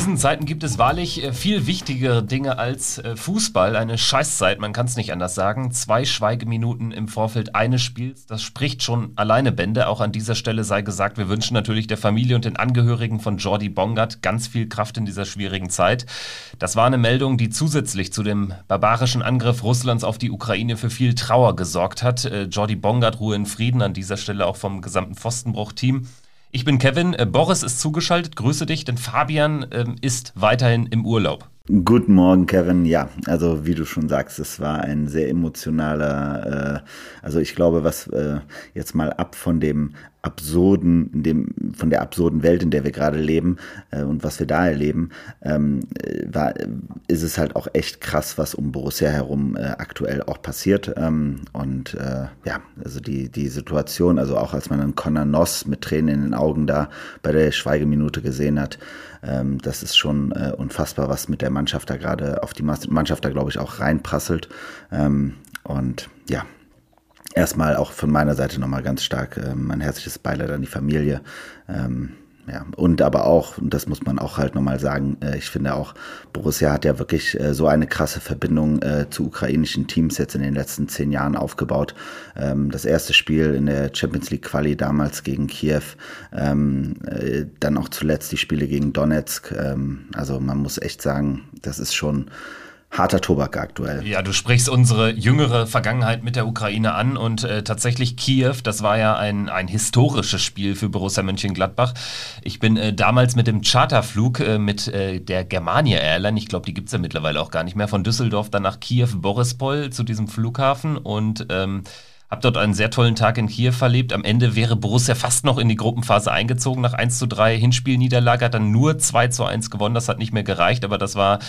Diesen Zeiten gibt es wahrlich äh, viel wichtigere Dinge als äh, Fußball. Eine Scheißzeit, man kann es nicht anders sagen. Zwei Schweigeminuten im Vorfeld eines Spiels, das spricht schon alleine Bände. Auch an dieser Stelle sei gesagt, wir wünschen natürlich der Familie und den Angehörigen von Jordi Bongard ganz viel Kraft in dieser schwierigen Zeit. Das war eine Meldung, die zusätzlich zu dem barbarischen Angriff Russlands auf die Ukraine für viel Trauer gesorgt hat. Äh, Jordi Bongard, Ruhe in Frieden, an dieser Stelle auch vom gesamten Pfostenbruch-Team. Ich bin Kevin, äh, Boris ist zugeschaltet, grüße dich, denn Fabian ähm, ist weiterhin im Urlaub. Guten Morgen, Kevin. Ja, also wie du schon sagst, es war ein sehr emotionaler, äh, also ich glaube, was äh, jetzt mal ab von dem absurden, dem, von der absurden Welt, in der wir gerade leben äh, und was wir da erleben, ähm, war, ist es halt auch echt krass, was um Borussia herum äh, aktuell auch passiert. Ähm, und äh, ja, also die, die Situation, also auch als man einen Conor Noss mit Tränen in den Augen da bei der Schweigeminute gesehen hat, ähm, das ist schon äh, unfassbar, was mit der Mannschaft da gerade auf die Mannschaft da, glaube ich, auch reinprasselt. Ähm, und ja, erstmal auch von meiner Seite nochmal ganz stark äh, mein herzliches Beileid an die Familie. Ähm, ja, und aber auch, und das muss man auch halt nochmal sagen, äh, ich finde auch, Borussia hat ja wirklich äh, so eine krasse Verbindung äh, zu ukrainischen Teams jetzt in den letzten zehn Jahren aufgebaut. Ähm, das erste Spiel in der Champions League Quali damals gegen Kiew, ähm, äh, dann auch zuletzt die Spiele gegen Donetsk. Ähm, also man muss echt sagen, das ist schon harter Tobak aktuell. Ja, du sprichst unsere jüngere Vergangenheit mit der Ukraine an und äh, tatsächlich Kiew, das war ja ein, ein historisches Spiel für Borussia Mönchengladbach. Ich bin äh, damals mit dem Charterflug äh, mit äh, der Germania Airline, ich glaube, die gibt es ja mittlerweile auch gar nicht mehr, von Düsseldorf dann nach Kiew Borispol zu diesem Flughafen und ähm, hab dort einen sehr tollen Tag in Kiew verlebt. Am Ende wäre Borussia fast noch in die Gruppenphase eingezogen nach 1 zu 3 Hinspielniederlage, hat dann nur 2 zu 1 gewonnen. Das hat nicht mehr gereicht, aber das war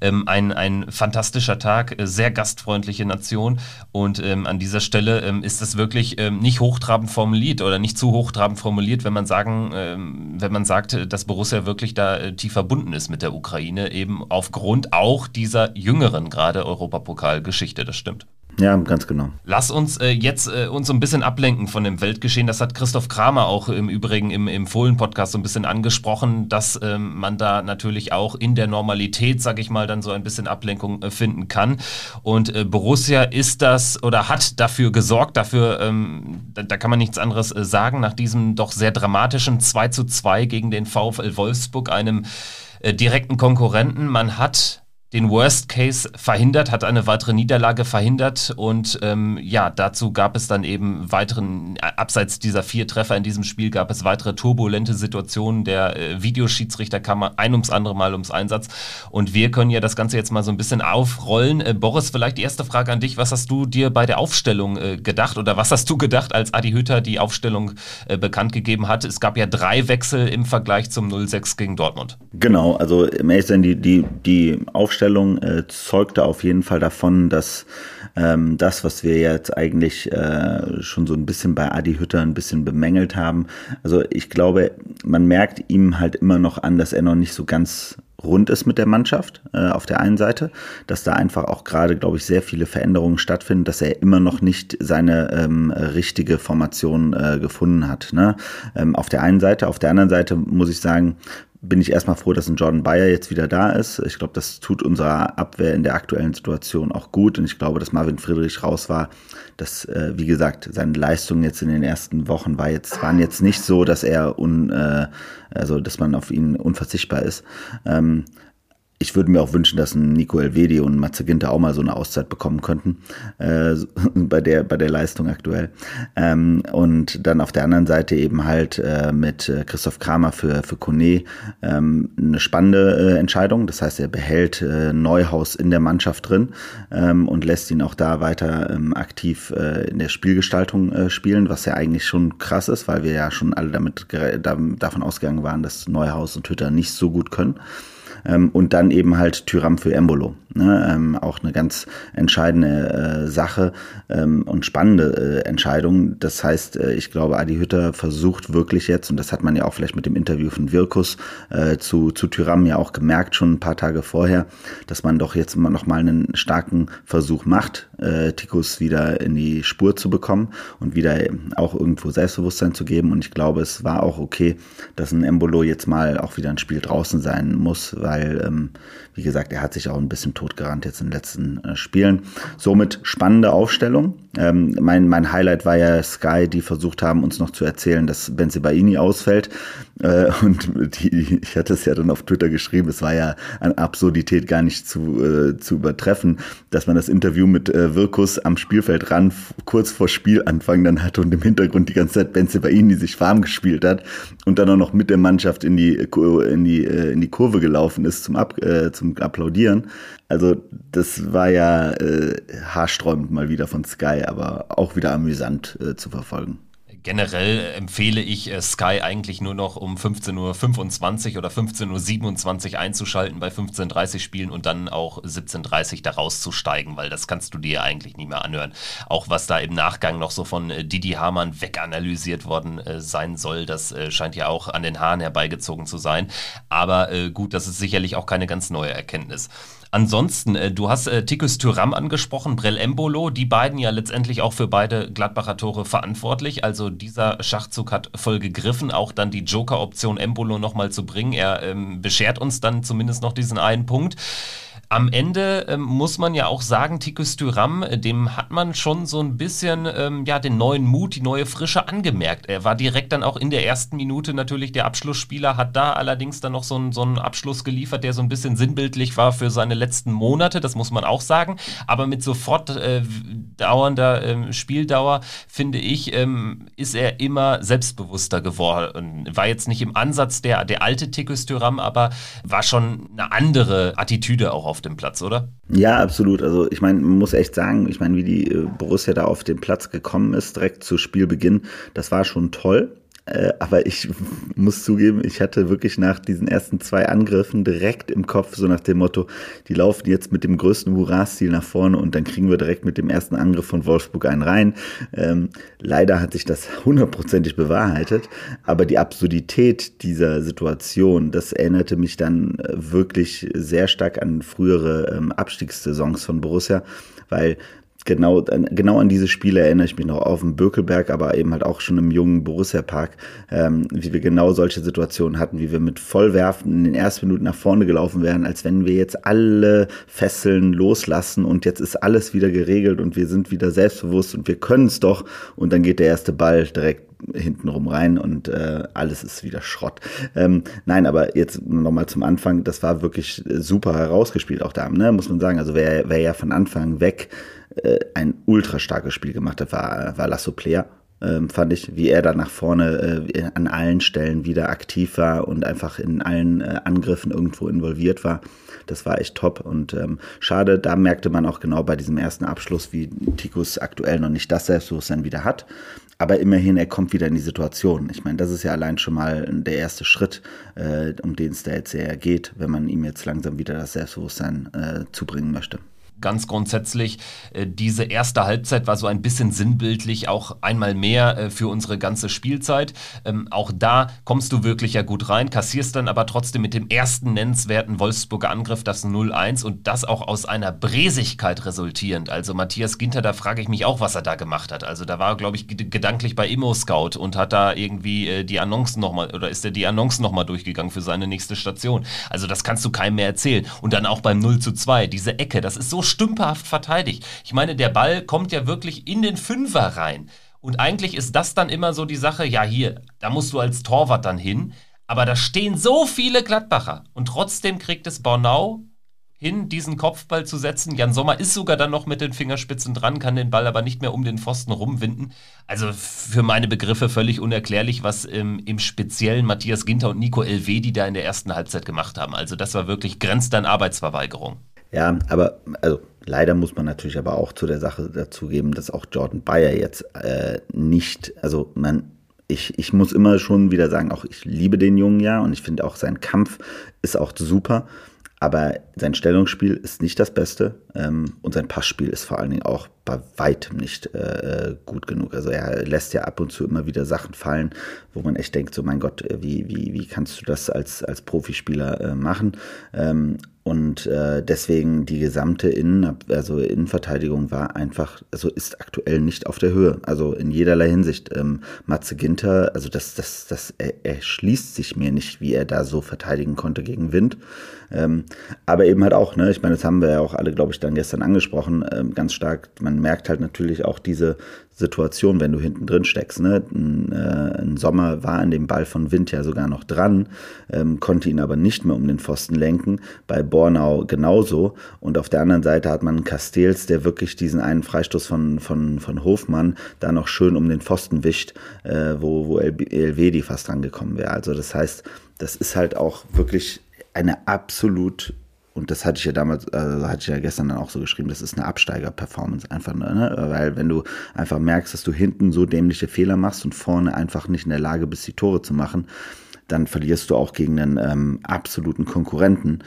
ähm, ein, ein fantastischer Tag, äh, sehr gastfreundliche Nation. Und ähm, an dieser Stelle ähm, ist es wirklich ähm, nicht hochtrabend formuliert oder nicht zu hochtrabend formuliert, wenn man sagen, ähm, wenn man sagt, dass Borussia wirklich da äh, tief verbunden ist mit der Ukraine, eben aufgrund auch dieser jüngeren gerade Europapokalgeschichte. Das stimmt. Ja, ganz genau. Lass uns äh, jetzt äh, uns so ein bisschen ablenken von dem Weltgeschehen. Das hat Christoph Kramer auch im Übrigen im, im Fohlen-Podcast so ein bisschen angesprochen, dass ähm, man da natürlich auch in der Normalität, sag ich mal, dann so ein bisschen Ablenkung äh, finden kann. Und äh, Borussia ist das oder hat dafür gesorgt, dafür, ähm, da, da, kann man nichts anderes äh, sagen, nach diesem doch sehr dramatischen 2 zu 2 gegen den VfL Wolfsburg, einem äh, direkten Konkurrenten. Man hat den Worst Case verhindert, hat eine weitere Niederlage verhindert und ähm, ja, dazu gab es dann eben weiteren, abseits dieser vier Treffer in diesem Spiel, gab es weitere turbulente Situationen. Der äh, Videoschiedsrichter kam ein ums andere Mal ums Einsatz und wir können ja das Ganze jetzt mal so ein bisschen aufrollen. Äh, Boris, vielleicht die erste Frage an dich. Was hast du dir bei der Aufstellung äh, gedacht oder was hast du gedacht, als Adi Hütter die Aufstellung äh, bekannt gegeben hat? Es gab ja drei Wechsel im Vergleich zum 0-6 gegen Dortmund. Genau, also im Ehrlich die, die, die Aufstellung Aufstellung äh, zeugte auf jeden Fall davon, dass ähm, das, was wir jetzt eigentlich äh, schon so ein bisschen bei Adi Hütter ein bisschen bemängelt haben, also ich glaube, man merkt ihm halt immer noch an, dass er noch nicht so ganz rund ist mit der Mannschaft äh, auf der einen Seite, dass da einfach auch gerade, glaube ich, sehr viele Veränderungen stattfinden, dass er immer noch nicht seine ähm, richtige Formation äh, gefunden hat. Ne? Ähm, auf der einen Seite, auf der anderen Seite muss ich sagen, bin ich erstmal froh, dass ein Jordan Bayer jetzt wieder da ist. Ich glaube, das tut unserer Abwehr in der aktuellen Situation auch gut. Und ich glaube, dass Marvin Friedrich raus war, dass, äh, wie gesagt, seine Leistungen jetzt in den ersten Wochen war jetzt, waren jetzt nicht so, dass er un, äh, also dass man auf ihn unverzichtbar ist. Ähm, ich würde mir auch wünschen, dass ein Nico Elvedi und Matze Ginter auch mal so eine Auszeit bekommen könnten äh, bei der bei der Leistung aktuell. Ähm, und dann auf der anderen Seite eben halt äh, mit äh, Christoph Kramer für für Kone ähm, eine spannende äh, Entscheidung. Das heißt, er behält äh, Neuhaus in der Mannschaft drin ähm, und lässt ihn auch da weiter ähm, aktiv äh, in der Spielgestaltung spielen, was ja eigentlich schon krass ist, weil wir ja schon alle damit davon ausgegangen waren, dass Neuhaus und Hütter nicht so gut können. Ähm, und dann eben halt Tyram für Embolo. Ne? Ähm, auch eine ganz entscheidende äh, Sache ähm, und spannende äh, Entscheidung. Das heißt, äh, ich glaube, Adi Hütter versucht wirklich jetzt, und das hat man ja auch vielleicht mit dem Interview von Wirkus äh, zu, zu Tyram ja auch gemerkt, schon ein paar Tage vorher, dass man doch jetzt mal noch mal einen starken Versuch macht, äh, Tikus wieder in die Spur zu bekommen und wieder auch irgendwo Selbstbewusstsein zu geben. Und ich glaube, es war auch okay, dass ein Embolo jetzt mal auch wieder ein Spiel draußen sein muss, weil, ähm, wie gesagt, er hat sich auch ein bisschen totgerannt jetzt in den letzten äh, Spielen. Somit spannende Aufstellung. Ähm, mein, mein Highlight war ja Sky, die versucht haben, uns noch zu erzählen, dass Benzibaini ausfällt. Äh, und die, ich hatte es ja dann auf Twitter geschrieben, es war ja an Absurdität gar nicht zu, äh, zu übertreffen, dass man das Interview mit äh, Wirkus am Spielfeld ran, kurz vor Spielanfang dann hatte und im Hintergrund die ganze Zeit Benzibaini sich warm gespielt hat und dann auch noch mit der Mannschaft in die, in die, äh, in die Kurve gelaufen ist zum, Ab, äh, zum Applaudieren. Also das war ja äh, haarsträubend mal wieder von Sky, aber auch wieder amüsant äh, zu verfolgen. Generell empfehle ich äh, Sky eigentlich nur noch um 15.25 Uhr oder 15.27 Uhr einzuschalten bei 15.30 Uhr Spielen und dann auch 17.30 Uhr da rauszusteigen, weil das kannst du dir eigentlich nie mehr anhören. Auch was da im Nachgang noch so von äh, Didi Hamann weganalysiert worden äh, sein soll, das scheint ja auch an den Haaren herbeigezogen zu sein. Aber gut, das ist sicherlich auch keine ganz neue Erkenntnis. Ansonsten, äh, du hast äh, Tikus Thuram angesprochen, Brell Embolo, die beiden ja letztendlich auch für beide Gladbacher Tore verantwortlich. Also dieser Schachzug hat voll gegriffen, auch dann die Joker-Option Embolo nochmal zu bringen. Er ähm, beschert uns dann zumindest noch diesen einen Punkt. Am Ende ähm, muss man ja auch sagen, Tikus Thuram, äh, dem hat man schon so ein bisschen ähm, ja, den neuen Mut, die neue Frische angemerkt. Er war direkt dann auch in der ersten Minute natürlich der Abschlussspieler, hat da allerdings dann noch so, ein, so einen Abschluss geliefert, der so ein bisschen sinnbildlich war für seine letzten Monate, das muss man auch sagen. Aber mit sofort äh, dauernder äh, Spieldauer, finde ich, ähm, ist er immer selbstbewusster geworden. War jetzt nicht im Ansatz der, der alte Tikus Thuram, aber war schon eine andere Attitüde auch auf auf dem Platz, oder? Ja, absolut. Also ich meine, man muss echt sagen, ich meine, wie die äh, Borussia da auf den Platz gekommen ist, direkt zu Spielbeginn, das war schon toll. Äh, aber ich muss zugeben, ich hatte wirklich nach diesen ersten zwei Angriffen direkt im Kopf, so nach dem Motto, die laufen jetzt mit dem größten Hurra-Stil nach vorne und dann kriegen wir direkt mit dem ersten Angriff von Wolfsburg einen rein. Ähm, leider hat sich das hundertprozentig bewahrheitet, aber die Absurdität dieser Situation, das erinnerte mich dann äh, wirklich sehr stark an frühere ähm, Abstiegssaisons von Borussia, weil genau, genau an diese Spiele erinnere ich mich noch auf dem Bökelberg, aber eben halt auch schon im jungen Borussia Park, ähm, wie wir genau solche Situationen hatten, wie wir mit Vollwerfen in den ersten Minuten nach vorne gelaufen wären, als wenn wir jetzt alle Fesseln loslassen und jetzt ist alles wieder geregelt und wir sind wieder selbstbewusst und wir können es doch und dann geht der erste Ball direkt hintenrum rein und äh, alles ist wieder Schrott. Ähm, nein, aber jetzt nochmal zum Anfang, das war wirklich super herausgespielt auch da, ne? muss man sagen. Also wer, wer ja von Anfang weg äh, ein ultra starkes Spiel gemacht hat, war, war Lasso Player. Ähm, fand ich, wie er da nach vorne äh, an allen Stellen wieder aktiv war und einfach in allen äh, Angriffen irgendwo involviert war. Das war echt top und ähm, schade, da merkte man auch genau bei diesem ersten Abschluss, wie Tikus aktuell noch nicht das Selbstbewusstsein wieder hat. Aber immerhin, er kommt wieder in die Situation. Ich meine, das ist ja allein schon mal der erste Schritt, äh, um den es da jetzt sehr geht, wenn man ihm jetzt langsam wieder das Selbstbewusstsein äh, zubringen möchte ganz grundsätzlich, äh, diese erste Halbzeit war so ein bisschen sinnbildlich, auch einmal mehr äh, für unsere ganze Spielzeit. Ähm, auch da kommst du wirklich ja gut rein, kassierst dann aber trotzdem mit dem ersten nennenswerten Wolfsburger Angriff das 0-1 und das auch aus einer Bresigkeit resultierend. Also Matthias Ginter, da frage ich mich auch, was er da gemacht hat. Also da war, glaube ich, gedanklich bei Immo Scout und hat da irgendwie äh, die Annoncen nochmal, oder ist er die Annoncen nochmal durchgegangen für seine nächste Station. Also das kannst du keinem mehr erzählen. Und dann auch beim 0 zu 2, diese Ecke, das ist so stümperhaft verteidigt. Ich meine, der Ball kommt ja wirklich in den Fünfer rein. Und eigentlich ist das dann immer so die Sache, ja hier, da musst du als Torwart dann hin. Aber da stehen so viele Gladbacher. Und trotzdem kriegt es Bornau hin, diesen Kopfball zu setzen. Jan Sommer ist sogar dann noch mit den Fingerspitzen dran, kann den Ball aber nicht mehr um den Pfosten rumwinden. Also für meine Begriffe völlig unerklärlich, was ähm, im Speziellen Matthias Ginter und Nico Elvedi da in der ersten Halbzeit gemacht haben. Also das war wirklich grenzt an Arbeitsverweigerung. Ja, aber also leider muss man natürlich aber auch zu der Sache dazugeben, dass auch Jordan Bayer jetzt äh, nicht, also man ich, ich muss immer schon wieder sagen, auch ich liebe den Jungen ja und ich finde auch sein Kampf ist auch super. Aber sein Stellungsspiel ist nicht das Beste ähm, und sein Passspiel ist vor allen Dingen auch bei weitem nicht äh, gut genug. Also er lässt ja ab und zu immer wieder Sachen fallen, wo man echt denkt, so mein Gott, äh, wie, wie, wie kannst du das als, als Profispieler äh, machen? Ähm, und äh, deswegen die gesamte Innen, also Innenverteidigung war einfach, also ist aktuell nicht auf der Höhe. Also in jederlei Hinsicht. Ähm, Matze Ginter, also das, das, das erschließt sich mir nicht, wie er da so verteidigen konnte gegen Wind. Ähm, aber eben halt auch, ne, ich meine, das haben wir ja auch alle, glaube ich, dann gestern angesprochen, ähm, ganz stark. Man merkt halt natürlich auch diese Situation, wenn du hinten drin steckst. Ne? Ein, äh, ein, Sommer war an dem Ball von Wind ja sogar noch dran, ähm, konnte ihn aber nicht mehr um den Pfosten lenken. Bei Bornau genauso. Und auf der anderen Seite hat man Castells, der wirklich diesen einen Freistoß von, von, von Hofmann da noch schön um den Pfosten wischt, äh, wo, wo Elvedi fast rangekommen wäre. Also das heißt, das ist halt auch wirklich eine absolut und das hatte ich ja damals, äh, hatte ich ja gestern dann auch so geschrieben, das ist eine Absteiger-Performance einfach, ne? weil wenn du einfach merkst, dass du hinten so dämliche Fehler machst und vorne einfach nicht in der Lage bist, die Tore zu machen, dann verlierst du auch gegen einen ähm, absoluten Konkurrenten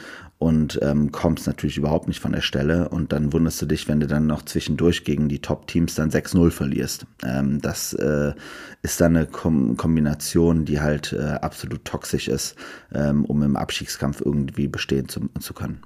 und ähm, kommst natürlich überhaupt nicht von der Stelle. Und dann wunderst du dich, wenn du dann noch zwischendurch gegen die Top-Teams dann 6-0 verlierst. Ähm, das äh, ist dann eine Kom Kombination, die halt äh, absolut toxisch ist, ähm, um im Abstiegskampf irgendwie bestehen zu, zu können.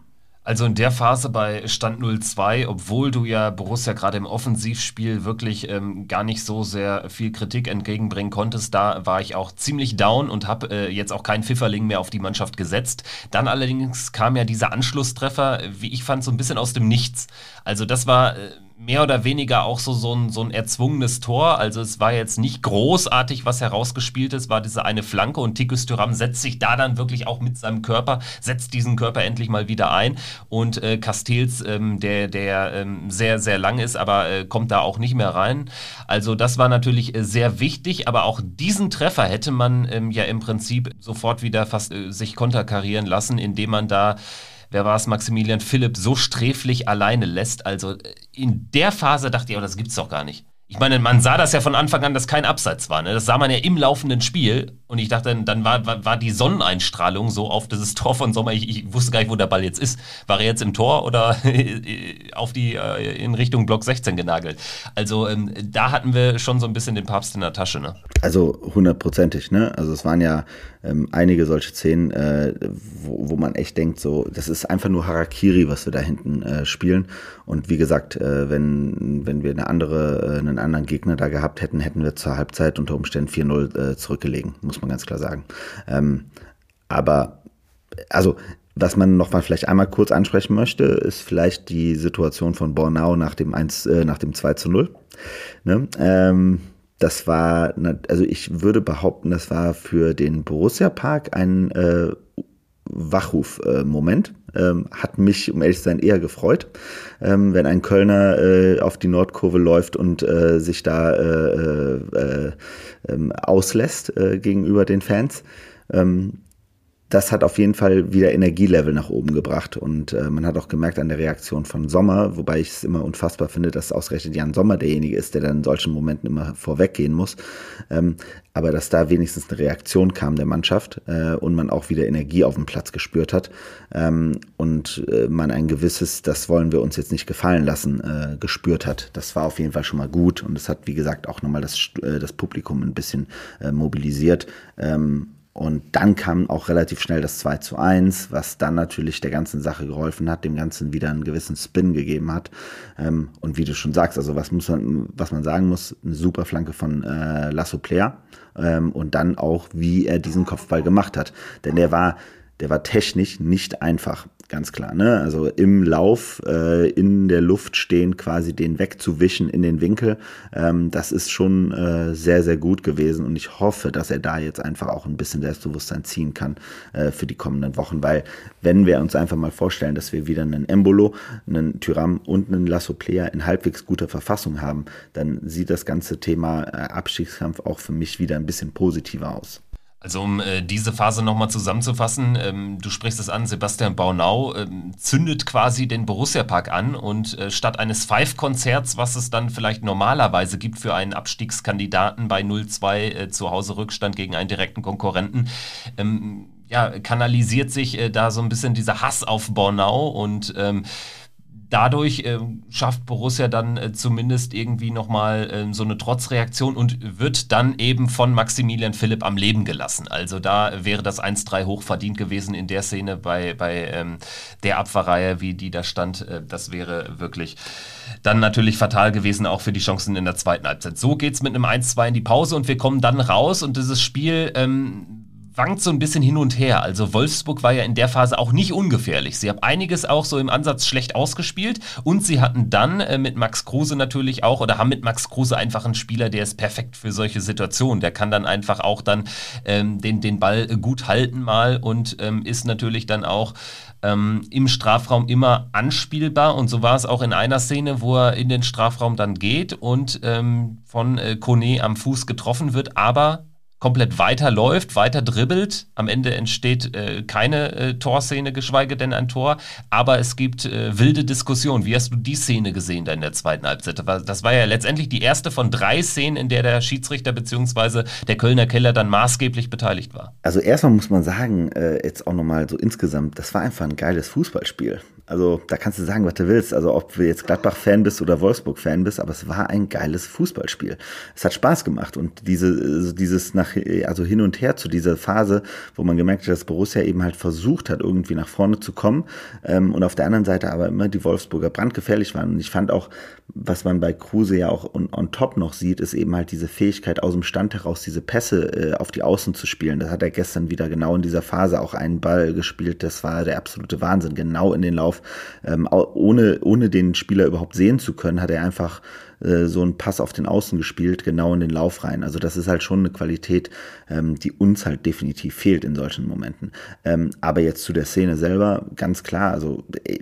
Also in der Phase bei Stand 0-2, obwohl du ja Borussia gerade im Offensivspiel wirklich ähm, gar nicht so sehr viel Kritik entgegenbringen konntest, da war ich auch ziemlich down und habe äh, jetzt auch keinen Pfifferling mehr auf die Mannschaft gesetzt. Dann allerdings kam ja dieser Anschlusstreffer, wie ich fand, so ein bisschen aus dem Nichts. Also das war... Äh, mehr oder weniger auch so, so, ein, so ein erzwungenes Tor. Also es war jetzt nicht großartig, was herausgespielt ist, war diese eine Flanke und Tikus Thuram setzt sich da dann wirklich auch mit seinem Körper, setzt diesen Körper endlich mal wieder ein. Und äh, Castells, ähm, der, der ähm, sehr, sehr lang ist, aber äh, kommt da auch nicht mehr rein. Also das war natürlich äh, sehr wichtig, aber auch diesen Treffer hätte man ähm, ja im Prinzip sofort wieder fast äh, sich konterkarieren lassen, indem man da wer war es, Maximilian Philipp so sträflich alleine lässt. Also äh, in der Phase dachte ich, oh, das gibt's doch gar nicht. Ich meine, man sah das ja von Anfang an, dass kein Abseits war. Ne? Das sah man ja im laufenden Spiel. Und ich dachte, dann war, war, war die Sonneneinstrahlung so auf dieses Tor von Sommer. Ich, ich, wusste gar nicht, wo der Ball jetzt ist. War er jetzt im Tor oder auf die äh, in Richtung Block 16 genagelt? Also ähm, da hatten wir schon so ein bisschen den Papst in der Tasche. Ne? Also hundertprozentig. Ne? Also es waren ja ähm, einige solche Szenen, äh, wo, wo man echt denkt, so, das ist einfach nur Harakiri, was wir da hinten äh, spielen. Und wie gesagt, äh, wenn, wenn wir eine andere, äh, einen anderen Gegner da gehabt hätten, hätten wir zur Halbzeit unter Umständen 4-0 äh, zurückgelegen, muss man ganz klar sagen. Ähm, aber, also, was man noch mal vielleicht einmal kurz ansprechen möchte, ist vielleicht die Situation von Bornau nach dem 1, äh, nach dem 2 zu 0. Ne? Ähm, das war, also ich würde behaupten, das war für den Borussia Park ein äh, Wachruf-Moment. Äh, ähm, hat mich, um ehrlich zu sein, eher gefreut, ähm, wenn ein Kölner äh, auf die Nordkurve läuft und äh, sich da äh, äh, ähm, auslässt äh, gegenüber den Fans. Ähm, das hat auf jeden Fall wieder Energielevel nach oben gebracht. Und äh, man hat auch gemerkt an der Reaktion von Sommer, wobei ich es immer unfassbar finde, dass ausgerechnet Jan Sommer derjenige ist, der dann in solchen Momenten immer vorweggehen muss. Ähm, aber dass da wenigstens eine Reaktion kam der Mannschaft äh, und man auch wieder Energie auf dem Platz gespürt hat ähm, und äh, man ein gewisses, das wollen wir uns jetzt nicht gefallen lassen, äh, gespürt hat. Das war auf jeden Fall schon mal gut und es hat, wie gesagt, auch nochmal das, äh, das Publikum ein bisschen äh, mobilisiert. Ähm, und dann kam auch relativ schnell das 2 zu 1, was dann natürlich der ganzen Sache geholfen hat, dem Ganzen wieder einen gewissen Spin gegeben hat. Ähm, und wie du schon sagst, also was muss man, was man sagen muss, eine super Flanke von äh, Lasso Player. Ähm, und dann auch, wie er diesen Kopfball gemacht hat. Denn der war, der war technisch nicht einfach ganz klar. Ne? Also im Lauf, äh, in der Luft stehen, quasi den wegzuwischen in den Winkel. Ähm, das ist schon äh, sehr, sehr gut gewesen und ich hoffe, dass er da jetzt einfach auch ein bisschen Selbstbewusstsein ziehen kann äh, für die kommenden Wochen, weil wenn wir uns einfach mal vorstellen, dass wir wieder einen Embolo, einen Tyram und einen Lasso Player in halbwegs guter Verfassung haben, dann sieht das ganze Thema äh, Abstiegskampf auch für mich wieder ein bisschen positiver aus. Also um äh, diese Phase nochmal zusammenzufassen, ähm, du sprichst es an, Sebastian Baunau ähm, zündet quasi den Borussia-Park an und äh, statt eines Five-Konzerts, was es dann vielleicht normalerweise gibt für einen Abstiegskandidaten bei 0-2 äh, zu Hause Rückstand gegen einen direkten Konkurrenten, ähm, ja, kanalisiert sich äh, da so ein bisschen dieser Hass auf Bornau und ähm, dadurch äh, schafft Borussia dann äh, zumindest irgendwie nochmal äh, so eine Trotzreaktion und wird dann eben von Maximilian Philipp am Leben gelassen. Also da wäre das 1-3 hochverdient gewesen in der Szene bei, bei ähm, der Abfahrreihe, wie die da stand. Äh, das wäre wirklich dann natürlich fatal gewesen, auch für die Chancen in der zweiten Halbzeit. So geht es mit einem 1-2 in die Pause und wir kommen dann raus und dieses Spiel ähm, wankt so ein bisschen hin und her. Also Wolfsburg war ja in der Phase auch nicht ungefährlich. Sie haben einiges auch so im Ansatz schlecht ausgespielt und sie hatten dann äh, mit Max Kruse natürlich auch oder haben mit Max Kruse einfach einen Spieler, der ist perfekt für solche Situationen. Der kann dann einfach auch dann ähm, den, den Ball gut halten mal und ähm, ist natürlich dann auch ähm, im Strafraum immer anspielbar. Und so war es auch in einer Szene, wo er in den Strafraum dann geht und ähm, von äh, Kone am Fuß getroffen wird, aber komplett weiterläuft, weiter dribbelt. Am Ende entsteht äh, keine äh, Torszene, geschweige denn ein Tor. Aber es gibt äh, wilde Diskussionen. Wie hast du die Szene gesehen da in der zweiten Halbzeit? Das war ja letztendlich die erste von drei Szenen, in der der Schiedsrichter bzw. der Kölner Keller dann maßgeblich beteiligt war. Also erstmal muss man sagen, äh, jetzt auch nochmal so insgesamt, das war einfach ein geiles Fußballspiel. Also da kannst du sagen, was du willst. Also ob du jetzt Gladbach-Fan bist oder Wolfsburg-Fan bist, aber es war ein geiles Fußballspiel. Es hat Spaß gemacht und diese, also dieses nach, also hin und her zu dieser Phase, wo man gemerkt hat, dass Borussia eben halt versucht hat, irgendwie nach vorne zu kommen ähm, und auf der anderen Seite aber immer die Wolfsburger brandgefährlich waren. Und ich fand auch, was man bei Kruse ja auch on, on top noch sieht, ist eben halt diese Fähigkeit aus dem Stand heraus, diese Pässe äh, auf die Außen zu spielen. Das hat er gestern wieder genau in dieser Phase auch einen Ball gespielt. Das war der absolute Wahnsinn, genau in den Lauf ähm, ohne, ohne den Spieler überhaupt sehen zu können, hat er einfach äh, so einen Pass auf den Außen gespielt, genau in den Lauf rein. Also das ist halt schon eine Qualität, ähm, die uns halt definitiv fehlt in solchen Momenten. Ähm, aber jetzt zu der Szene selber, ganz klar, also äh,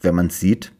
wenn man es sieht,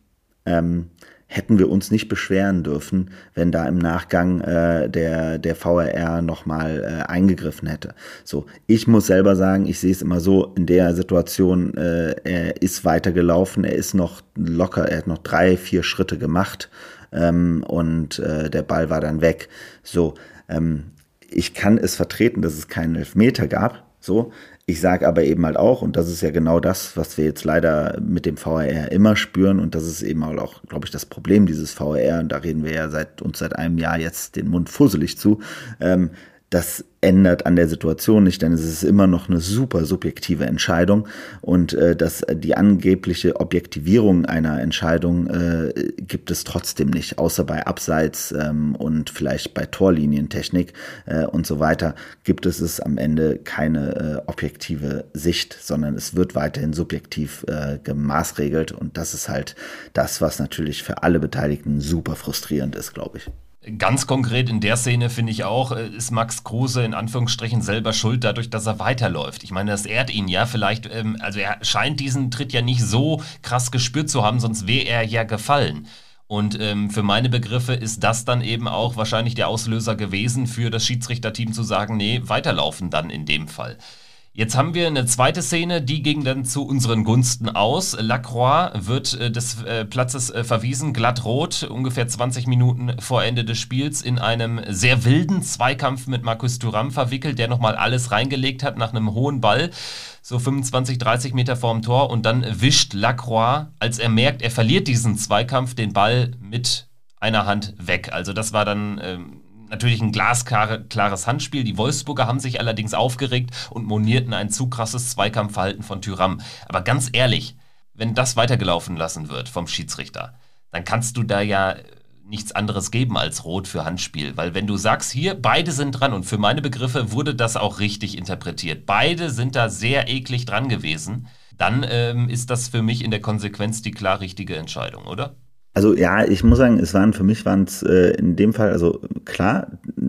ähm, hätten wir uns nicht beschweren dürfen, wenn da im Nachgang äh, der, der VRR nochmal äh, eingegriffen hätte. So, ich muss selber sagen, ich sehe es immer so, in der Situation, äh, er ist weitergelaufen, er ist noch locker, er hat noch drei, vier Schritte gemacht ähm, und äh, der Ball war dann weg. So, ähm, ich kann es vertreten, dass es keinen Elfmeter gab. So, ich sage aber eben halt auch, und das ist ja genau das, was wir jetzt leider mit dem VRR immer spüren, und das ist eben halt auch, glaube ich, das Problem dieses VRR, und da reden wir ja seit uns seit einem Jahr jetzt den Mund fusselig zu, ähm, das ändert an der Situation nicht, denn es ist immer noch eine super subjektive Entscheidung und äh, dass die angebliche Objektivierung einer Entscheidung äh, gibt es trotzdem nicht, außer bei Abseits ähm, und vielleicht bei Torlinientechnik äh, und so weiter gibt es es am Ende keine äh, objektive Sicht, sondern es wird weiterhin subjektiv äh, gemaßregelt und das ist halt das, was natürlich für alle Beteiligten super frustrierend ist, glaube ich. Ganz konkret in der Szene finde ich auch, äh, ist Max Kruse in Anführungsstrichen selber schuld dadurch, dass er weiterläuft. Ich meine, das ehrt ihn ja vielleicht, ähm, also er scheint diesen Tritt ja nicht so krass gespürt zu haben, sonst wäre er ja gefallen. Und ähm, für meine Begriffe ist das dann eben auch wahrscheinlich der Auslöser gewesen für das Schiedsrichterteam zu sagen, nee, weiterlaufen dann in dem Fall. Jetzt haben wir eine zweite Szene, die ging dann zu unseren Gunsten aus. Lacroix wird äh, des äh, Platzes äh, verwiesen, glatt rot, ungefähr 20 Minuten vor Ende des Spiels in einem sehr wilden Zweikampf mit Markus Thuram verwickelt, der nochmal alles reingelegt hat nach einem hohen Ball, so 25, 30 Meter vorm Tor und dann wischt Lacroix, als er merkt, er verliert diesen Zweikampf, den Ball mit einer Hand weg. Also das war dann... Ähm, natürlich ein glasklares Handspiel. Die Wolfsburger haben sich allerdings aufgeregt und monierten ein zu krasses Zweikampfverhalten von Tyram. Aber ganz ehrlich, wenn das weitergelaufen lassen wird vom Schiedsrichter, dann kannst du da ja nichts anderes geben als Rot für Handspiel. Weil wenn du sagst, hier, beide sind dran und für meine Begriffe wurde das auch richtig interpretiert. Beide sind da sehr eklig dran gewesen. Dann ähm, ist das für mich in der Konsequenz die klar richtige Entscheidung, oder? Also ja, ich muss sagen, es waren für mich waren es äh, in dem Fall, also klar,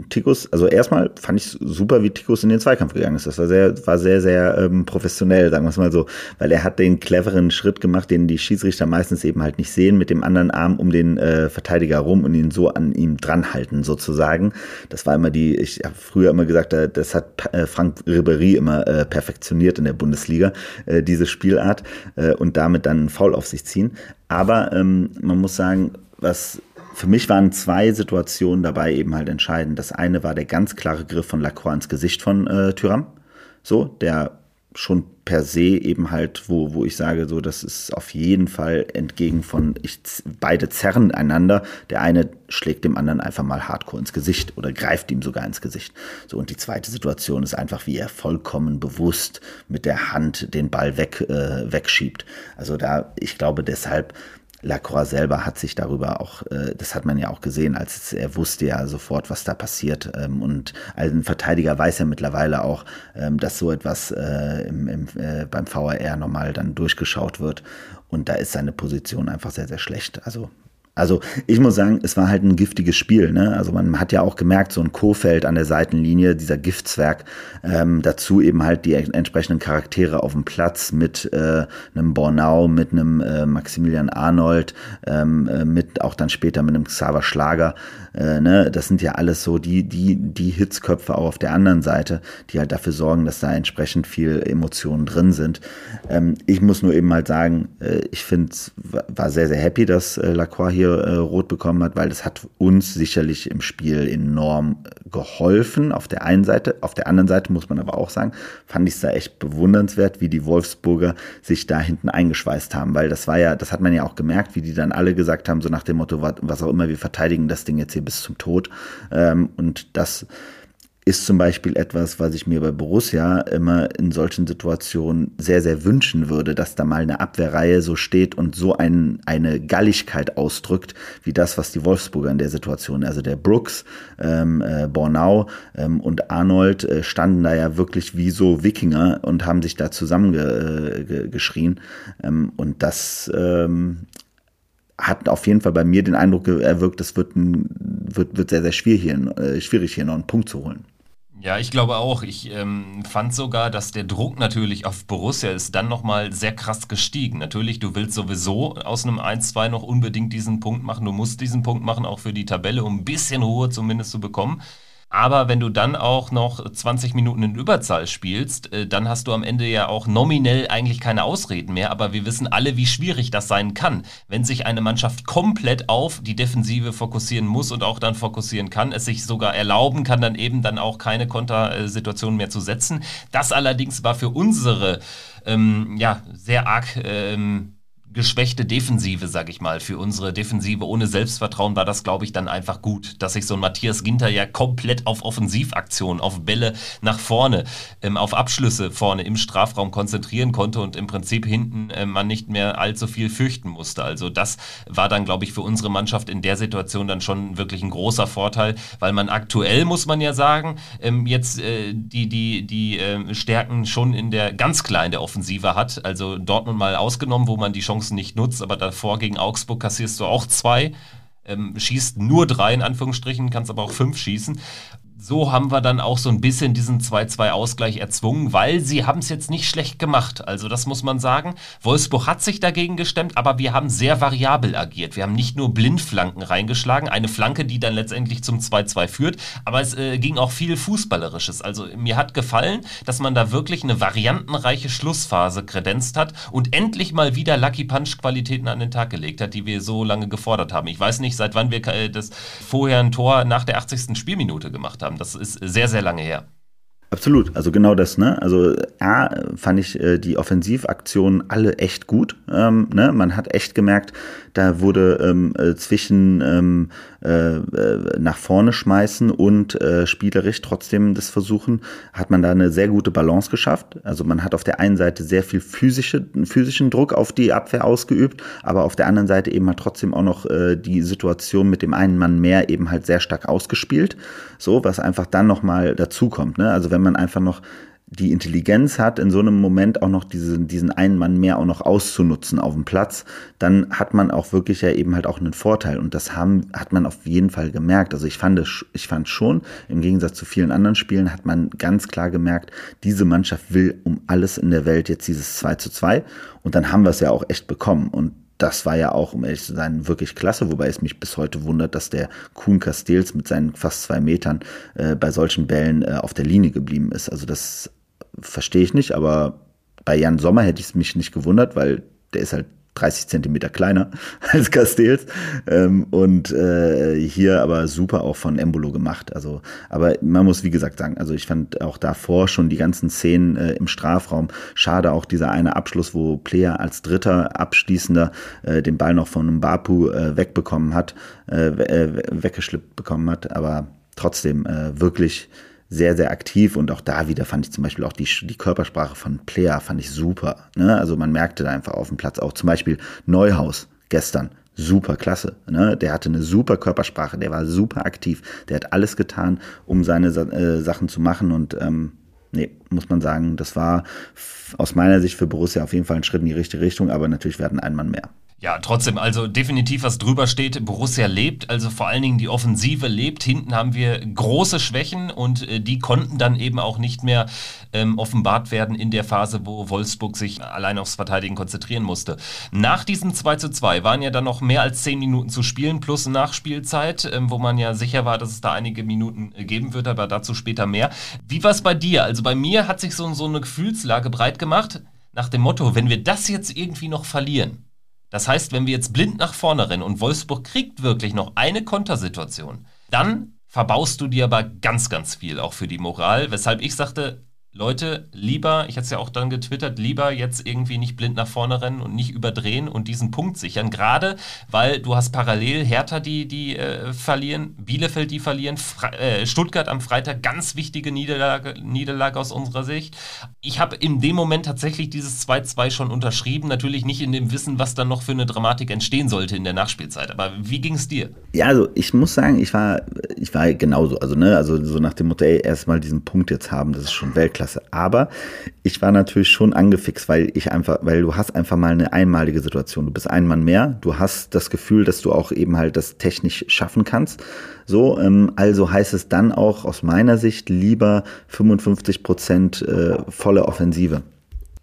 Tikus, also erstmal fand ich super, wie Tikus in den Zweikampf gegangen ist. Das war sehr, war sehr, sehr ähm, professionell, sagen wir es mal so, weil er hat den cleveren Schritt gemacht, den die Schiedsrichter meistens eben halt nicht sehen, mit dem anderen Arm um den äh, Verteidiger rum und ihn so an ihm dranhalten sozusagen. Das war immer die, ich habe früher immer gesagt, das hat äh, Frank Ribery immer äh, perfektioniert in der Bundesliga, äh, diese Spielart äh, und damit dann einen Foul auf sich ziehen. Aber ähm, man muss sagen, was für mich waren zwei Situationen dabei eben halt entscheidend. Das eine war der ganz klare Griff von Lacroix ins Gesicht von äh, Tyram. So, der schon per se eben halt, wo, wo ich sage, so, das ist auf jeden Fall entgegen von, ich, beide zerren einander. Der eine schlägt dem anderen einfach mal hardcore ins Gesicht oder greift ihm sogar ins Gesicht. So, und die zweite Situation ist einfach, wie er vollkommen bewusst mit der Hand den Ball weg, äh, wegschiebt. Also da, ich glaube deshalb, Lacroix selber hat sich darüber auch, äh, das hat man ja auch gesehen, als er wusste ja sofort, was da passiert. Ähm, und ein Verteidiger weiß ja mittlerweile auch, ähm, dass so etwas äh, im, im, äh, beim VAR nochmal dann durchgeschaut wird. Und da ist seine Position einfach sehr, sehr schlecht. Also also ich muss sagen, es war halt ein giftiges Spiel. Ne? Also man hat ja auch gemerkt, so ein Kofeld an der Seitenlinie, dieser Giftzwerg, ähm, dazu eben halt die entsprechenden Charaktere auf dem Platz mit äh, einem Bornau, mit einem äh, Maximilian Arnold, ähm, äh, mit auch dann später mit einem Xaver Schlager. Äh, ne? Das sind ja alles so die, die, die Hitzköpfe auch auf der anderen Seite, die halt dafür sorgen, dass da entsprechend viel Emotionen drin sind. Ähm, ich muss nur eben halt sagen, äh, ich finde, war sehr, sehr happy, dass äh, Lacroix hier äh, rot bekommen hat, weil das hat uns sicherlich im Spiel enorm geholfen. Auf der einen Seite, auf der anderen Seite muss man aber auch sagen, fand ich es da echt bewundernswert, wie die Wolfsburger sich da hinten eingeschweißt haben, weil das war ja, das hat man ja auch gemerkt, wie die dann alle gesagt haben, so nach dem Motto, was auch immer, wir verteidigen das Ding jetzt hier bis zum Tod. Ähm, und das ist zum Beispiel etwas, was ich mir bei Borussia immer in solchen Situationen sehr, sehr wünschen würde, dass da mal eine Abwehrreihe so steht und so ein, eine Galligkeit ausdrückt, wie das, was die Wolfsburger in der Situation, also der Brooks, ähm, äh, Bornau ähm, und Arnold äh, standen da ja wirklich wie so Wikinger und haben sich da zusammengeschrien. Äh, ähm, und das ähm, hat auf jeden Fall bei mir den Eindruck erwirkt, es wird, ein, wird, wird sehr, sehr schwierig hier, äh, schwierig hier noch einen Punkt zu holen. Ja, ich glaube auch. Ich ähm, fand sogar, dass der Druck natürlich auf Borussia ist dann nochmal sehr krass gestiegen. Natürlich, du willst sowieso aus einem 1-2 noch unbedingt diesen Punkt machen. Du musst diesen Punkt machen, auch für die Tabelle, um ein bisschen Ruhe zumindest zu bekommen. Aber wenn du dann auch noch 20 Minuten in Überzahl spielst, äh, dann hast du am Ende ja auch nominell eigentlich keine Ausreden mehr. Aber wir wissen alle, wie schwierig das sein kann, wenn sich eine Mannschaft komplett auf die Defensive fokussieren muss und auch dann fokussieren kann, es sich sogar erlauben kann, dann eben dann auch keine Kontersituation mehr zu setzen. Das allerdings war für unsere ähm, ja, sehr arg ähm, geschwächte Defensive, sag ich mal. Für unsere Defensive ohne Selbstvertrauen war das, glaube ich, dann einfach gut, dass sich so ein Matthias Ginter ja komplett auf Offensivaktionen, auf Bälle nach vorne, ähm, auf Abschlüsse vorne im Strafraum konzentrieren konnte und im Prinzip hinten äh, man nicht mehr allzu viel fürchten musste. Also das war dann, glaube ich, für unsere Mannschaft in der Situation dann schon wirklich ein großer Vorteil, weil man aktuell, muss man ja sagen, ähm, jetzt äh, die, die, die äh, Stärken schon in der ganz in der Offensive hat. Also Dortmund mal ausgenommen, wo man die Chance Chancen nicht nutzt, aber davor gegen Augsburg kassierst du auch zwei, ähm, schießt nur drei in Anführungsstrichen, kannst aber auch fünf schießen so haben wir dann auch so ein bisschen diesen 2-2-Ausgleich erzwungen, weil sie haben es jetzt nicht schlecht gemacht. Also das muss man sagen. Wolfsburg hat sich dagegen gestemmt, aber wir haben sehr variabel agiert. Wir haben nicht nur Blindflanken reingeschlagen, eine Flanke, die dann letztendlich zum 2-2 führt, aber es äh, ging auch viel Fußballerisches. Also mir hat gefallen, dass man da wirklich eine variantenreiche Schlussphase kredenzt hat und endlich mal wieder Lucky Punch Qualitäten an den Tag gelegt hat, die wir so lange gefordert haben. Ich weiß nicht, seit wann wir äh, das vorher ein Tor nach der 80. Spielminute gemacht haben haben. Das ist sehr, sehr lange her. Absolut, also genau das, ne? Also A, fand ich äh, die Offensivaktionen alle echt gut. Ähm, ne? Man hat echt gemerkt, da wurde ähm, äh, zwischen ähm, äh, äh, nach vorne schmeißen und äh, spielerisch trotzdem das versuchen, hat man da eine sehr gute Balance geschafft. Also man hat auf der einen Seite sehr viel physische, physischen Druck auf die Abwehr ausgeübt, aber auf der anderen Seite eben halt trotzdem auch noch äh, die Situation mit dem einen Mann mehr eben halt sehr stark ausgespielt. So, was einfach dann nochmal dazukommt. Ne? Also wenn man einfach noch die Intelligenz hat, in so einem Moment auch noch diesen, diesen einen Mann mehr auch noch auszunutzen auf dem Platz, dann hat man auch wirklich ja eben halt auch einen Vorteil. Und das haben, hat man auf jeden Fall gemerkt. Also ich fand, ich fand schon, im Gegensatz zu vielen anderen Spielen, hat man ganz klar gemerkt, diese Mannschaft will um alles in der Welt jetzt dieses 2 zu 2. Und dann haben wir es ja auch echt bekommen. Und das war ja auch, um ehrlich zu sein, wirklich klasse, wobei es mich bis heute wundert, dass der Kuhn Castells mit seinen fast zwei Metern äh, bei solchen Bällen äh, auf der Linie geblieben ist. Also das verstehe ich nicht, aber bei Jan Sommer hätte ich es mich nicht gewundert, weil der ist halt 30 Zentimeter kleiner als Castells. Ähm, und äh, hier aber super auch von Embolo gemacht. Also, aber man muss wie gesagt sagen, also ich fand auch davor schon die ganzen Szenen äh, im Strafraum. Schade auch dieser eine Abschluss, wo Player als dritter Abschließender äh, den Ball noch von Mbapu äh, wegbekommen hat, äh, äh, weggeschlippt bekommen hat, aber trotzdem äh, wirklich sehr, sehr aktiv und auch da wieder fand ich zum Beispiel auch die, die Körpersprache von Player fand ich super. Ne? Also man merkte da einfach auf dem Platz auch zum Beispiel Neuhaus gestern. Super klasse. Ne? Der hatte eine super Körpersprache, der war super aktiv, der hat alles getan, um seine äh, Sachen zu machen und ähm, nee, muss man sagen, das war aus meiner Sicht für Borussia auf jeden Fall ein Schritt in die richtige Richtung, aber natürlich werden ein Mann mehr. Ja, trotzdem, also definitiv, was drüber steht, Borussia lebt, also vor allen Dingen die Offensive lebt. Hinten haben wir große Schwächen und äh, die konnten dann eben auch nicht mehr ähm, offenbart werden in der Phase, wo Wolfsburg sich allein aufs Verteidigen konzentrieren musste. Nach diesem 2 zu 2 waren ja dann noch mehr als 10 Minuten zu spielen plus Nachspielzeit, ähm, wo man ja sicher war, dass es da einige Minuten äh, geben wird, aber dazu später mehr. Wie war es bei dir? Also bei mir hat sich so, so eine Gefühlslage breit gemacht nach dem Motto, wenn wir das jetzt irgendwie noch verlieren, das heißt, wenn wir jetzt blind nach vorne rennen und Wolfsburg kriegt wirklich noch eine Kontersituation, dann verbaust du dir aber ganz, ganz viel auch für die Moral, weshalb ich sagte, Leute, lieber, ich hatte es ja auch dann getwittert, lieber jetzt irgendwie nicht blind nach vorne rennen und nicht überdrehen und diesen Punkt sichern. Gerade weil du hast parallel Hertha, die, die äh, verlieren, Bielefeld, die verlieren, Fre äh, Stuttgart am Freitag, ganz wichtige Niederlage, Niederlage aus unserer Sicht. Ich habe in dem Moment tatsächlich dieses 2-2 schon unterschrieben, natürlich nicht in dem Wissen, was dann noch für eine Dramatik entstehen sollte in der Nachspielzeit. Aber wie ging es dir? Ja, also ich muss sagen, ich war, ich war genauso. Also, ne, also so nach dem Motto, ey, erstmal diesen Punkt jetzt haben, das ist schon Weltklasse. Klasse. Aber ich war natürlich schon angefixt, weil ich einfach, weil du hast einfach mal eine einmalige Situation. Du bist ein Mann mehr. Du hast das Gefühl, dass du auch eben halt das technisch schaffen kannst. So, ähm, also heißt es dann auch aus meiner Sicht lieber 55 Prozent äh, volle Offensive.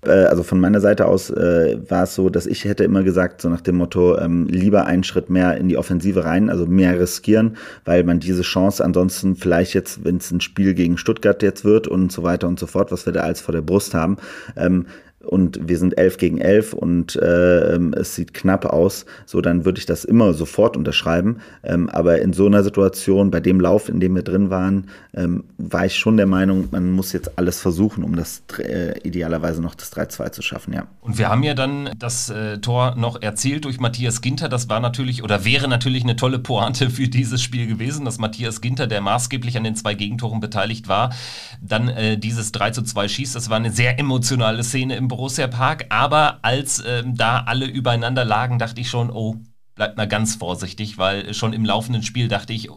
Äh, also von meiner Seite aus äh, war es so, dass ich hätte immer gesagt, so nach dem Motto, ähm, lieber einen Schritt mehr in die Offensive rein, also mehr riskieren, weil man diese Chance ansonsten vielleicht jetzt, wenn es ein Spiel gegen Stuttgart jetzt wird und so weiter und so fort, was wir da als vor der Brust haben, ähm, und wir sind 11 gegen 11 und äh, es sieht knapp aus, so dann würde ich das immer sofort unterschreiben. Ähm, aber in so einer Situation, bei dem Lauf, in dem wir drin waren, ähm, war ich schon der Meinung, man muss jetzt alles versuchen, um das äh, idealerweise noch das 3-2 zu schaffen, ja. Und wir haben ja dann das äh, Tor noch erzielt durch Matthias Ginter. Das war natürlich oder wäre natürlich eine tolle Pointe für dieses Spiel gewesen, dass Matthias Ginter, der maßgeblich an den zwei Gegentoren beteiligt war, dann äh, dieses 3 2 schießt. Das war eine sehr emotionale Szene im Borussia Park, aber als ähm, da alle übereinander lagen, dachte ich schon, oh, bleibt mal ganz vorsichtig, weil schon im laufenden Spiel dachte ich,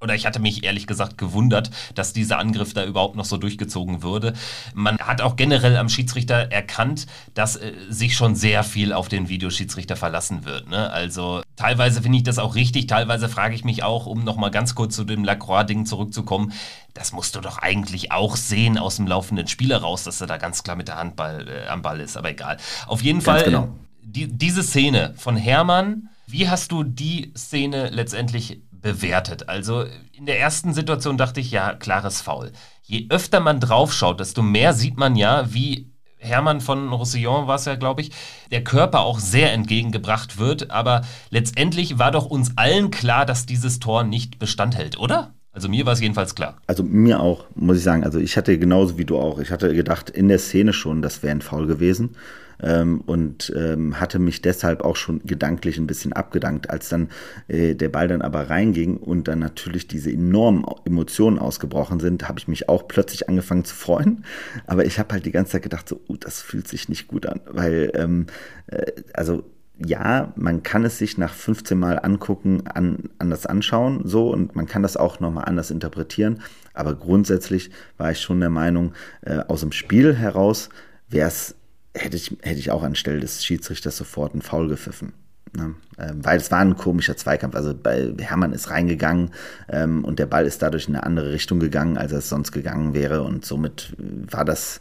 oder ich hatte mich ehrlich gesagt gewundert, dass dieser Angriff da überhaupt noch so durchgezogen würde. Man hat auch generell am Schiedsrichter erkannt, dass äh, sich schon sehr viel auf den Videoschiedsrichter verlassen wird. Ne? Also teilweise finde ich das auch richtig, teilweise frage ich mich auch, um nochmal ganz kurz zu dem Lacroix-Ding zurückzukommen, das musst du doch eigentlich auch sehen aus dem laufenden Spiel heraus, dass er da ganz klar mit der Hand äh, am Ball ist, aber egal. Auf jeden ganz Fall, genau. die, diese Szene von Hermann, wie hast du die Szene letztendlich bewertet. Also in der ersten Situation dachte ich, ja, klares Foul. Je öfter man draufschaut, desto mehr sieht man ja, wie Hermann von Roussillon war es ja, glaube ich, der Körper auch sehr entgegengebracht wird. Aber letztendlich war doch uns allen klar, dass dieses Tor nicht Bestand hält, oder? Also mir war es jedenfalls klar. Also mir auch, muss ich sagen. Also ich hatte genauso wie du auch. Ich hatte gedacht, in der Szene schon, das wäre ein Foul gewesen ähm, und ähm, hatte mich deshalb auch schon gedanklich ein bisschen abgedankt, als dann äh, der Ball dann aber reinging und dann natürlich diese enormen Emotionen ausgebrochen sind, habe ich mich auch plötzlich angefangen zu freuen. Aber ich habe halt die ganze Zeit gedacht, so, uh, das fühlt sich nicht gut an, weil ähm, äh, also ja, man kann es sich nach 15 Mal angucken, an, anders anschauen, so und man kann das auch nochmal anders interpretieren. Aber grundsätzlich war ich schon der Meinung, äh, aus dem Spiel heraus wäre es, hätte ich, hätte ich auch anstelle des Schiedsrichters sofort einen Foul gepfiffen. Ne? Ähm, weil es war ein komischer Zweikampf. Also Hermann ist reingegangen ähm, und der Ball ist dadurch in eine andere Richtung gegangen, als es sonst gegangen wäre. Und somit war das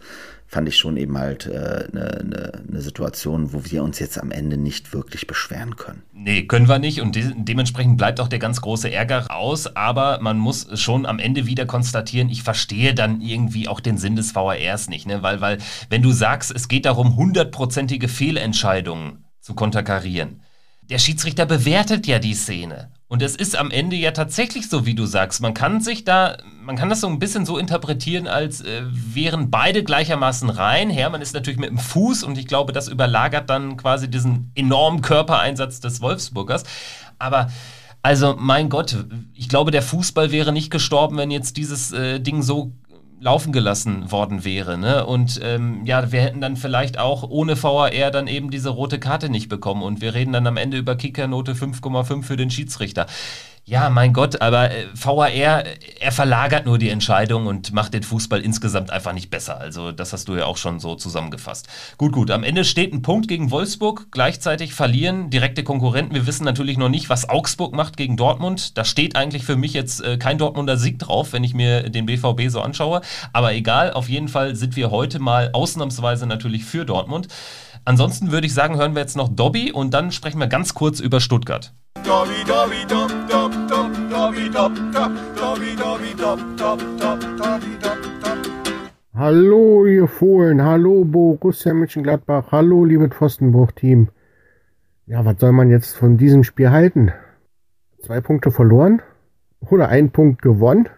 fand ich schon eben halt eine äh, ne, ne, ne Situation, wo wir uns jetzt am Ende nicht wirklich beschweren können. Nee, können wir nicht und de dementsprechend bleibt auch der ganz große Ärger aus, aber man muss schon am Ende wieder konstatieren, ich verstehe dann irgendwie auch den Sinn des VARs nicht, ne? weil, weil wenn du sagst, es geht darum, hundertprozentige Fehlentscheidungen zu konterkarieren, der Schiedsrichter bewertet ja die Szene. Und es ist am Ende ja tatsächlich so, wie du sagst. Man kann sich da, man kann das so ein bisschen so interpretieren, als äh, wären beide gleichermaßen rein. Hermann ist natürlich mit dem Fuß und ich glaube, das überlagert dann quasi diesen enormen Körpereinsatz des Wolfsburgers. Aber also, mein Gott, ich glaube, der Fußball wäre nicht gestorben, wenn jetzt dieses äh, Ding so laufen gelassen worden wäre. Ne? Und ähm, ja, wir hätten dann vielleicht auch ohne VAR dann eben diese rote Karte nicht bekommen. Und wir reden dann am Ende über Kickernote 5,5 für den Schiedsrichter. Ja, mein Gott, aber äh, VAR, er verlagert nur die Entscheidung und macht den Fußball insgesamt einfach nicht besser. Also das hast du ja auch schon so zusammengefasst. Gut, gut, am Ende steht ein Punkt gegen Wolfsburg, gleichzeitig verlieren direkte Konkurrenten. Wir wissen natürlich noch nicht, was Augsburg macht gegen Dortmund. Da steht eigentlich für mich jetzt äh, kein Dortmunder Sieg drauf, wenn ich mir den BVB so anschaue. Aber egal, auf jeden Fall sind wir heute mal ausnahmsweise natürlich für Dortmund. Ansonsten würde ich sagen, hören wir jetzt noch Dobby und dann sprechen wir ganz kurz über Stuttgart. Dobby, Dobby, Dob, Dob, Dob, Dobby, Hallo, ihr Fohlen, hallo Borussia Mönchengladbach, hallo, liebes Pfostenbruch-Team. Ja, was soll man jetzt von diesem Spiel halten? Zwei Punkte verloren oder ein Punkt gewonnen?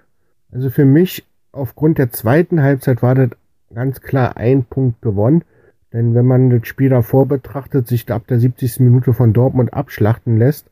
Also für mich, aufgrund der zweiten Halbzeit war das ganz klar ein Punkt gewonnen. Denn wenn man das Spiel davor betrachtet, sich ab der 70. Minute von Dortmund abschlachten lässt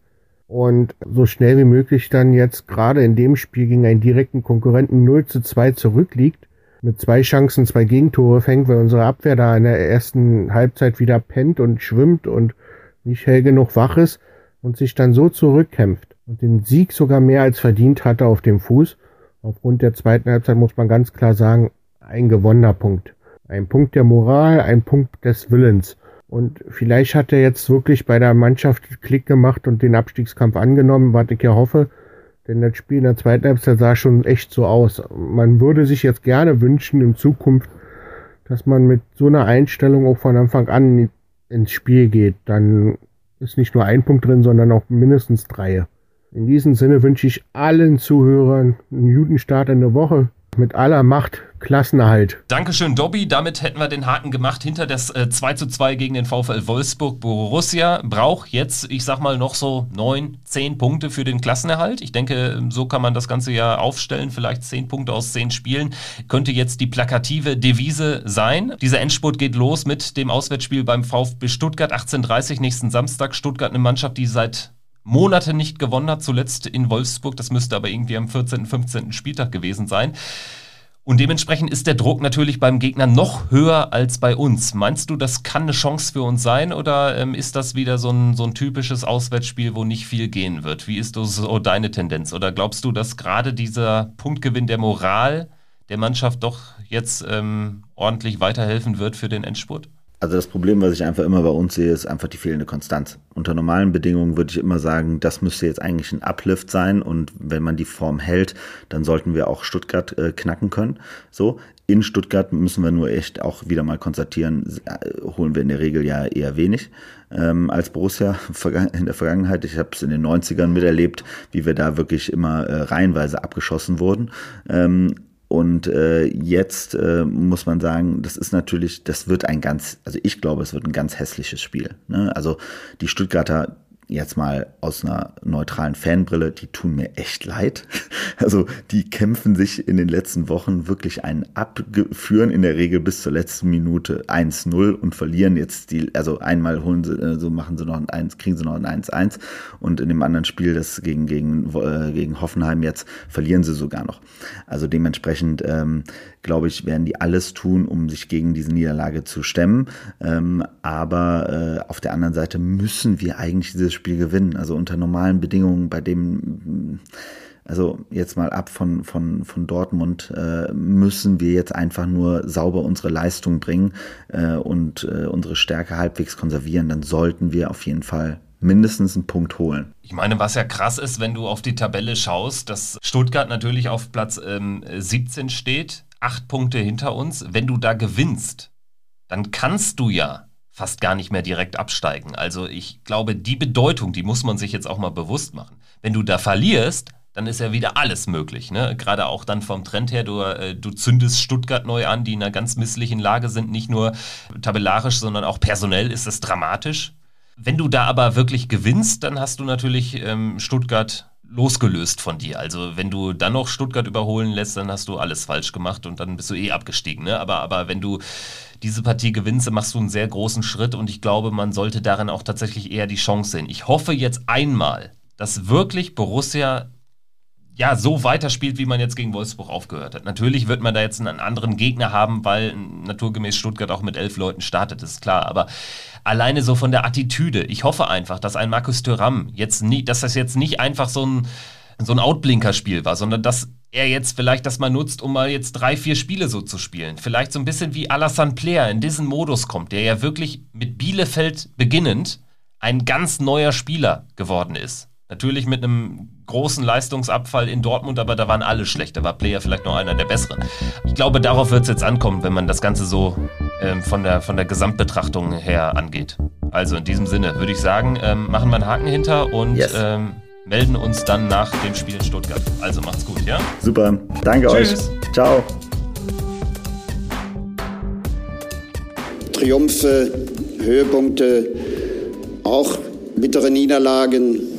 und so schnell wie möglich dann jetzt gerade in dem Spiel gegen einen direkten Konkurrenten 0 zu 2 zurückliegt, mit zwei Chancen, zwei Gegentore fängt, weil unsere Abwehr da in der ersten Halbzeit wieder pennt und schwimmt und nicht hell genug wach ist und sich dann so zurückkämpft und den Sieg sogar mehr als verdient hatte auf dem Fuß. Aufgrund der zweiten Halbzeit muss man ganz klar sagen, ein gewonnener Punkt. Ein Punkt der Moral, ein Punkt des Willens. Und vielleicht hat er jetzt wirklich bei der Mannschaft Klick gemacht und den Abstiegskampf angenommen, was ich ja hoffe. Denn das Spiel in der zweiten Halbzeit sah schon echt so aus. Man würde sich jetzt gerne wünschen in Zukunft, dass man mit so einer Einstellung auch von Anfang an ins Spiel geht. Dann ist nicht nur ein Punkt drin, sondern auch mindestens drei. In diesem Sinne wünsche ich allen Zuhörern einen guten Start in der Woche mit aller Macht Klassenerhalt. Dankeschön, Dobby. Damit hätten wir den Haken gemacht hinter das äh, 2 zu 2 gegen den VfL Wolfsburg. Borussia braucht jetzt, ich sag mal, noch so 9, 10 Punkte für den Klassenerhalt. Ich denke, so kann man das Ganze ja aufstellen. Vielleicht 10 Punkte aus 10 Spielen. Könnte jetzt die plakative Devise sein. Dieser Endspurt geht los mit dem Auswärtsspiel beim VfB Stuttgart 18.30 nächsten Samstag. Stuttgart eine Mannschaft, die seit Monate nicht gewonnen hat, zuletzt in Wolfsburg. Das müsste aber irgendwie am 14., 15. Spieltag gewesen sein. Und dementsprechend ist der Druck natürlich beim Gegner noch höher als bei uns. Meinst du, das kann eine Chance für uns sein oder ähm, ist das wieder so ein, so ein typisches Auswärtsspiel, wo nicht viel gehen wird? Wie ist so deine Tendenz? Oder glaubst du, dass gerade dieser Punktgewinn der Moral der Mannschaft doch jetzt ähm, ordentlich weiterhelfen wird für den Endspurt? Also das Problem, was ich einfach immer bei uns sehe, ist einfach die fehlende Konstanz. Unter normalen Bedingungen würde ich immer sagen, das müsste jetzt eigentlich ein Uplift sein und wenn man die Form hält, dann sollten wir auch Stuttgart äh, knacken können. So, in Stuttgart müssen wir nur echt auch wieder mal konstatieren, äh, holen wir in der Regel ja eher wenig ähm, als Borussia in der Vergangenheit. Ich habe es in den 90ern miterlebt, wie wir da wirklich immer äh, reihenweise abgeschossen wurden. Ähm, und äh, jetzt äh, muss man sagen, das ist natürlich, das wird ein ganz, also ich glaube, es wird ein ganz hässliches Spiel. Ne? Also die Stuttgarter jetzt mal aus einer neutralen Fanbrille, die tun mir echt leid. Also die kämpfen sich in den letzten Wochen wirklich einen abführen in der Regel bis zur letzten Minute 1-0 und verlieren jetzt die, also einmal holen sie, äh, so machen sie noch ein 1, kriegen sie noch ein 1-1 und in dem anderen Spiel, das gegen, gegen, äh, gegen Hoffenheim jetzt, verlieren sie sogar noch. Also dementsprechend, ähm, glaube ich, werden die alles tun, um sich gegen diese Niederlage zu stemmen. Ähm, aber äh, auf der anderen Seite müssen wir eigentlich dieses Spiel gewinnen. Also unter normalen Bedingungen, bei dem, also jetzt mal ab von, von, von Dortmund, äh, müssen wir jetzt einfach nur sauber unsere Leistung bringen äh, und äh, unsere Stärke halbwegs konservieren. Dann sollten wir auf jeden Fall mindestens einen Punkt holen. Ich meine, was ja krass ist, wenn du auf die Tabelle schaust, dass Stuttgart natürlich auf Platz ähm, 17 steht, acht Punkte hinter uns. Wenn du da gewinnst, dann kannst du ja fast gar nicht mehr direkt absteigen. Also ich glaube, die Bedeutung, die muss man sich jetzt auch mal bewusst machen. Wenn du da verlierst, dann ist ja wieder alles möglich. Ne? Gerade auch dann vom Trend her, du, äh, du zündest Stuttgart neu an, die in einer ganz misslichen Lage sind, nicht nur tabellarisch, sondern auch personell ist es dramatisch. Wenn du da aber wirklich gewinnst, dann hast du natürlich ähm, Stuttgart losgelöst von dir. Also wenn du dann noch Stuttgart überholen lässt, dann hast du alles falsch gemacht und dann bist du eh abgestiegen. Ne? Aber, aber wenn du diese Partie gewinnst, dann machst du einen sehr großen Schritt und ich glaube, man sollte darin auch tatsächlich eher die Chance sehen. Ich hoffe jetzt einmal, dass wirklich Borussia ja, so weiterspielt, wie man jetzt gegen Wolfsburg aufgehört hat. Natürlich wird man da jetzt einen anderen Gegner haben, weil naturgemäß Stuttgart auch mit elf Leuten startet, ist klar. Aber alleine so von der Attitüde, ich hoffe einfach, dass ein Markus Thuram jetzt nie, dass das jetzt nicht einfach so ein, so ein Outblinker-Spiel war, sondern dass er jetzt vielleicht das mal nutzt, um mal jetzt drei, vier Spiele so zu spielen. Vielleicht so ein bisschen wie Alassane Player in diesen Modus kommt, der ja wirklich mit Bielefeld beginnend ein ganz neuer Spieler geworden ist. Natürlich mit einem großen Leistungsabfall in Dortmund, aber da waren alle schlecht. Da war Player vielleicht noch einer der besseren. Ich glaube, darauf wird es jetzt ankommen, wenn man das Ganze so ähm, von, der, von der Gesamtbetrachtung her angeht. Also in diesem Sinne würde ich sagen, ähm, machen wir einen Haken hinter und yes. ähm, melden uns dann nach dem Spiel in Stuttgart. Also macht's gut, ja? Super. Danke Tschüss. euch. Ciao. Triumphe, Höhepunkte, auch bittere Niederlagen